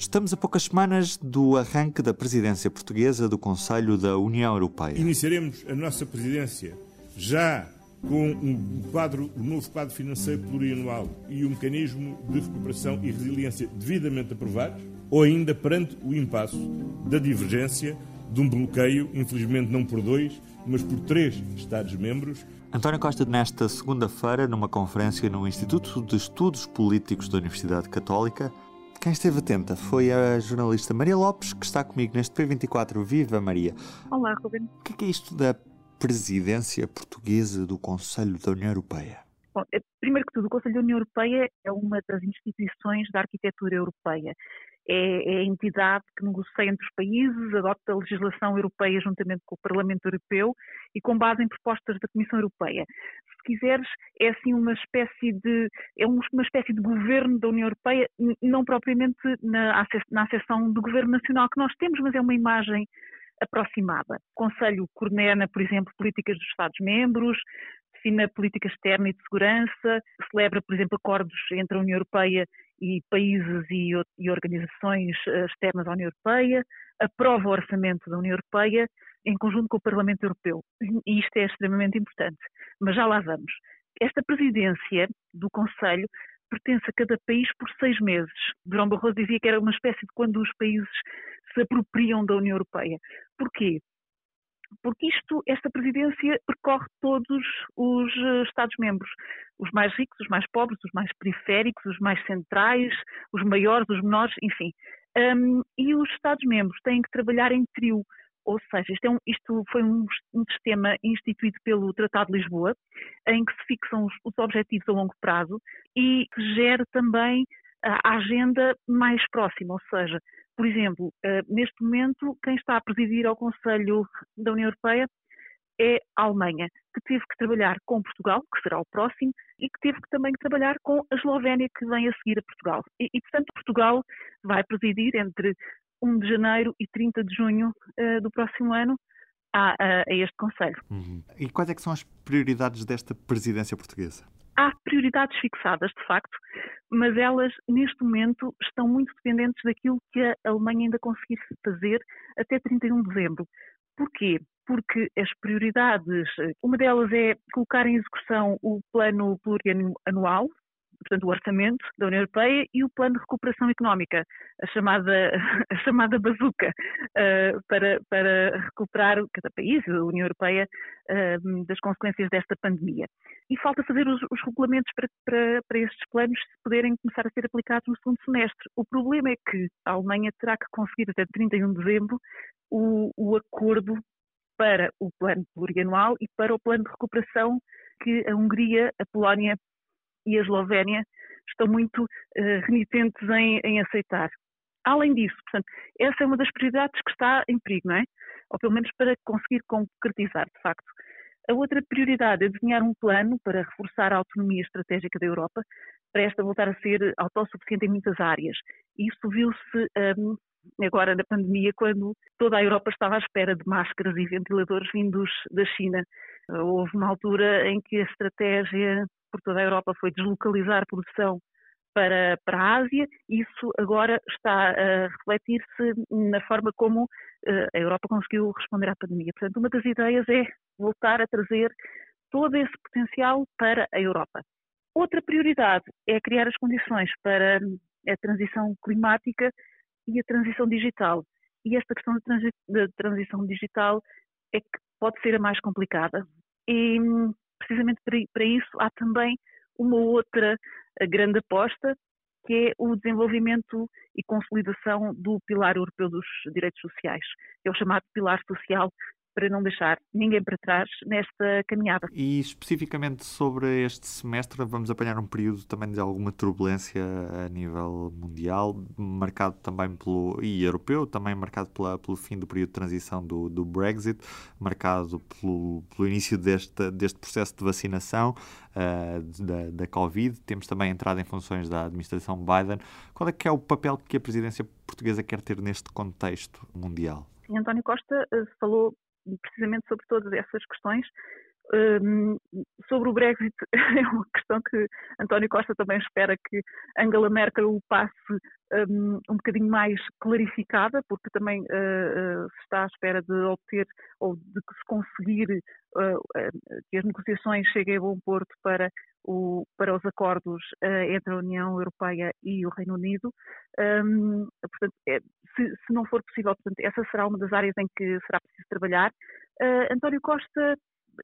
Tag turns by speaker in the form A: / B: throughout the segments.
A: Estamos a poucas semanas do arranque da presidência portuguesa do Conselho da União Europeia.
B: Iniciaremos a nossa presidência já com um quadro, um novo quadro financeiro plurianual e o um mecanismo de recuperação e resiliência devidamente aprovados, ou ainda perante o impasse da divergência de um bloqueio, infelizmente não por dois, mas por três Estados-membros.
A: António Costa, nesta segunda-feira, numa conferência no Instituto de Estudos Políticos da Universidade Católica, quem esteve atenta foi a jornalista Maria Lopes, que está comigo neste P24. Viva Maria!
C: Olá, Ruben.
A: O que é, que é isto da presidência portuguesa do Conselho da União Europeia?
C: Bom, eh, primeiro que tudo, o Conselho da União Europeia é uma das instituições da arquitetura europeia é, é, a entidade que negocia entre os países, adota a legislação europeia juntamente com o Parlamento Europeu e com base em propostas da Comissão Europeia. Se quiseres, é assim uma espécie de é uma espécie de governo da União Europeia, não propriamente na, na do governo nacional que nós temos, mas é uma imagem aproximada. O Conselho coordena, por exemplo, políticas dos Estados-membros, define a política externa e de segurança, celebra, por exemplo, acordos entre a União Europeia e países e, e organizações eh, externas à União Europeia, aprova o orçamento da União Europeia em conjunto com o Parlamento Europeu. E isto é extremamente importante. Mas já lá vamos. Esta presidência do Conselho pertence a cada país por seis meses. Durão Barroso dizia que era uma espécie de quando os países se apropriam da União Europeia. Porquê? Porque isto, esta presidência percorre todos os eh, Estados-membros, os mais ricos, os mais pobres, os mais periféricos, os mais centrais, os maiores, os menores, enfim. Um, e os Estados-membros têm que trabalhar em trio, ou seja, isto, é um, isto foi um, um, sistema instituído pelo Tratado de Lisboa, em que se fixam os, os objetivos a longo prazo e que gera também a agenda mais próxima, ou seja, por exemplo, eh, neste momento, quem está a presidir ao Conselho da União Europeia é a Alemanha, que teve que trabalhar com Portugal, que será o próximo, e que teve que também trabalhar com a Eslovénia, que vem a seguir a Portugal. E, e portanto, Portugal vai presidir entre 1 de janeiro e 30 de junho uh, do próximo ano a, a, a este Conselho.
A: Uhum. E quais é que são as prioridades desta presidência portuguesa?
C: Há prioridades fixadas, de facto, mas elas, neste momento, estão muito dependentes daquilo que a Alemanha ainda conseguir fazer até 31 de dezembro. Porquê? Porque as prioridades, uma delas é colocar em execução o plano plurianual, portanto, o orçamento da União Europeia e o plano de recuperação económica, a chamada, a chamada bazuca, uh, para, para recuperar cada país, a União Europeia, uh, das consequências desta pandemia. E falta fazer os, os regulamentos para, para, para estes planos poderem começar a ser aplicados no segundo semestre. O problema é que a Alemanha terá que conseguir até 31 de dezembro o, o acordo para o plano plurianual e para o plano de recuperação que a Hungria, a Polónia e a Eslovénia estão muito uh, renitentes em, em, aceitar. Além disso, portanto, essa é uma das prioridades que está em perigo, não é? Ou pelo menos para conseguir concretizar, de facto. A outra prioridade é desenhar um plano para reforçar a autonomia estratégica da Europa, para esta voltar a ser autossuficiente em muitas áreas. Isso viu-se um, agora na pandemia, quando toda a Europa estava à espera de máscaras e ventiladores vindos da China. Houve uma altura em que a estratégia por toda a Europa foi deslocalizar produção para, para a Ásia, isso agora está a refletir-se na forma como eh, a Europa conseguiu responder à pandemia. Portanto, uma das ideias é voltar a trazer todo esse potencial para a Europa. Outra prioridade é criar as condições para a transição climática e a transição digital. E esta questão da, transi transição digital é que pode ser a mais complicada. E precisamente para isso há também uma outra eh, grande aposta, que é o desenvolvimento e consolidação do pilar europeu dos direitos sociais. É o chamado pilar social para não deixar ninguém para trás nesta caminhada.
A: E especificamente sobre este semestre, vamos apanhar um período também de alguma turbulência a nível mundial, marcado também pelo. e europeu, também marcado pela, pelo fim do período de transição do, do Brexit, marcado pelo, pelo início deste, deste processo de vacinação uh, da, da Covid. Temos também a entrada em funções da administração Biden. Qual é que é o papel que a presidência portuguesa quer ter neste contexto mundial?
C: António Costa uh, falou precisamente sobre todas essas questões. Sobre o Brexit, é uma questão que António Costa também espera que Angela Merkel o passe um, um bocadinho mais clarificada, porque também uh, se está à espera de obter ou de se conseguir uh, que as negociações cheguem a bom porto para, o, para os acordos entre a União Europeia e o Reino Unido. Um, portanto, é, se, se, não for possível, portanto, essa será uma das áreas em que será preciso trabalhar. António Costa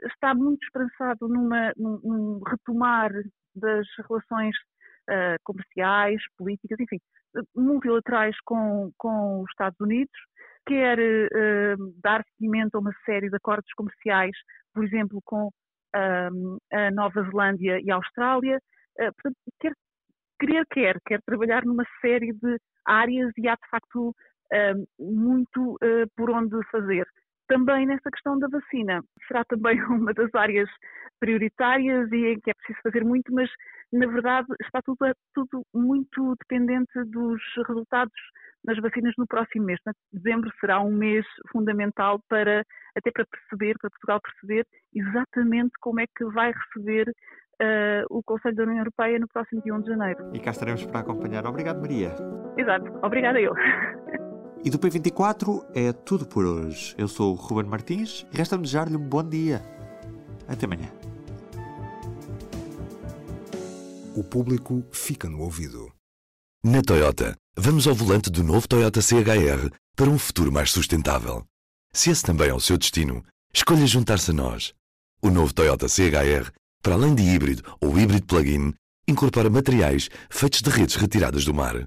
C: está muito esperançado numa, num, num retomar das relações uh, comerciais, políticas, enfim, multilaterais com, com os Estados Unidos, quer uh, dar seguimento a uma série de acordos comerciais, por exemplo, com uh, a Nova Zelândia e a Austrália, portanto, quer, querer quer, quer trabalhar numa série de áreas e há de facto muito por onde fazer também nessa questão da vacina. Será também uma das áreas prioritárias e em que é preciso fazer muito, mas na verdade está tudo, tudo muito dependente dos resultados nas vacinas no próximo mês. Dezembro será um mês fundamental para até para perceber, para Portugal perceber exatamente como é que vai receber uh, o Conselho da União Europeia no próximo dia 1 de janeiro.
A: E cá estaremos para acompanhar. Obrigado, Maria.
C: Exato. Obrigada eu.
A: E do P24 é tudo por hoje. Eu sou o Ruben Martins e resta-me desejar-lhe um bom dia. Até amanhã.
D: O público fica no ouvido. Na Toyota, vamos ao volante do novo Toyota CHR para um futuro mais sustentável. Se esse também é o seu destino, escolha juntar-se a nós. O novo Toyota CHR, para além de híbrido ou híbrido plug-in, incorpora materiais feitos de redes retiradas do mar